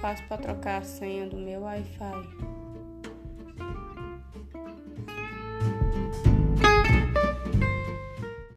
faço para trocar a senha do meu Wi-Fi?